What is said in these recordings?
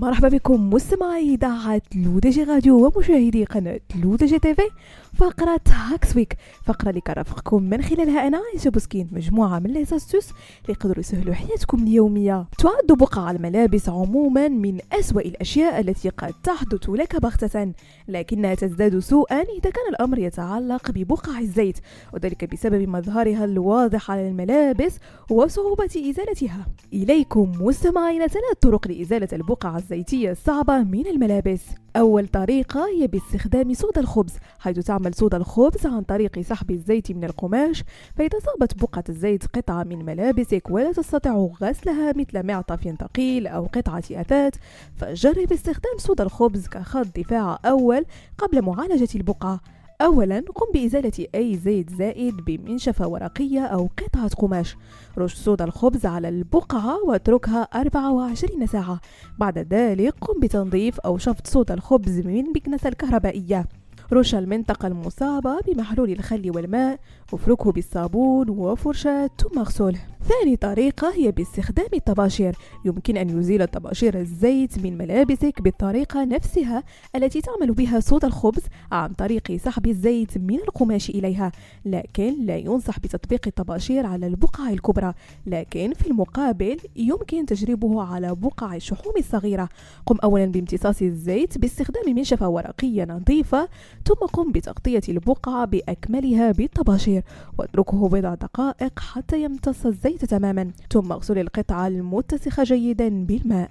مرحبا بكم مستمعي إذاعة لودجي راديو ومشاهدي قناة لودجي TV فقرة Hacks Week فقرة اللي كرفقكم من خلالها أنا عايشة بوسكين مجموعة من les astuces اللي يقدروا يسهلوا حياتكم اليومية. تعد بقع الملابس عموما من أسوأ الأشياء التي قد تحدث لك بغتة لكنها تزداد سوءا إذا كان الأمر يتعلق ببقع الزيت وذلك بسبب مظهرها الواضح على الملابس وصعوبة إزالتها. إليكم مستمعين ثلاث طرق لإزالة البقع الزيتية الصعبة من الملابس. أول طريقة هي باستخدام صودا الخبز حيث تعمل صودا الخبز عن طريق سحب الزيت من القماش. فإذا صابت بقعة الزيت قطعة من ملابسك ولا تستطيع غسلها مثل معطف ثقيل أو قطعة أثاث فجرب استخدام صودا الخبز كخط دفاع أول قبل معالجة البقعة. أولا قم بإزالة أي زيت زائد بمنشفة ورقية أو قطعة قماش. رش صودا الخبز على البقعة واتركها 24 ساعة. بعد ذلك قم بتنظيف أو شفط صودا الخبز من مكنسة الكهربائية. رش المنطقة المصابة بمحلول الخل والماء. افركه بالصابون وفرشاة ثم اغسله. ثاني طريقة هي باستخدام الطباشير. يمكن أن يزيل طباشير الزيت من ملابسك بالطريقة نفسها التي تعمل بها صوت الخبز عن طريق سحب الزيت من القماش إليها. لكن لا ينصح بتطبيق الطباشير على البقع الكبرى. لكن في المقابل يمكن تجربه على بقع الشحوم الصغيرة. قم أولا بامتصاص الزيت باستخدام منشفة ورقية نظيفة ثم قم بتغطية البقعة بأكملها بالطباشير. واتركه بضع دقائق حتى يمتص الزيت. تماما ثم اغسل القطعة المتسخة جيدا بالماء.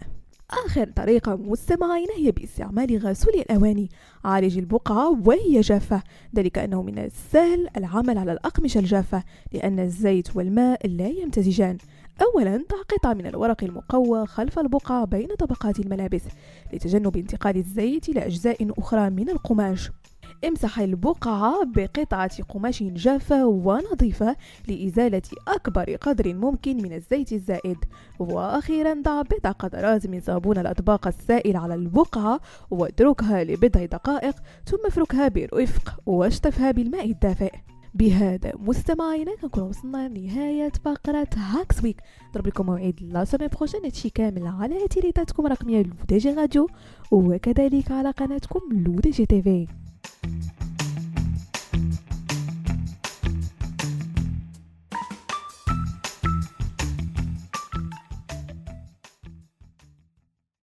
آخر طريقة مستمعين هي باستعمال غسول الأواني عالج البقعة وهي جافة. ذلك أنه من السهل العمل على الأقمشة الجافة لأن الزيت والماء لا يمتزجان. أولا ضع قطعة من الورق المقوى خلف البقعة بين طبقات الملابس لتجنب انتقال الزيت إلى أجزاء أخرى من القماش. امسح البقعة بقطعة قماش جافة ونظيفة لإزالة أكبر قدر ممكن من الزيت الزائد. وأخيرا ضع بضع قطرات من صابون الأطباق السائل على البقعة واتركها لبضع دقائق ثم افركها برفق واشطفها بالماء الدافئ. بهذا مستمعينا كنكون وصلنا لنهاية فقرة Hacks Week. نضرب لكم موعد la semaine prochaine هادشي كامل على تيليتاتكم الرقمية لودي جي راديو وكذلك على قناتكم لودي جي TV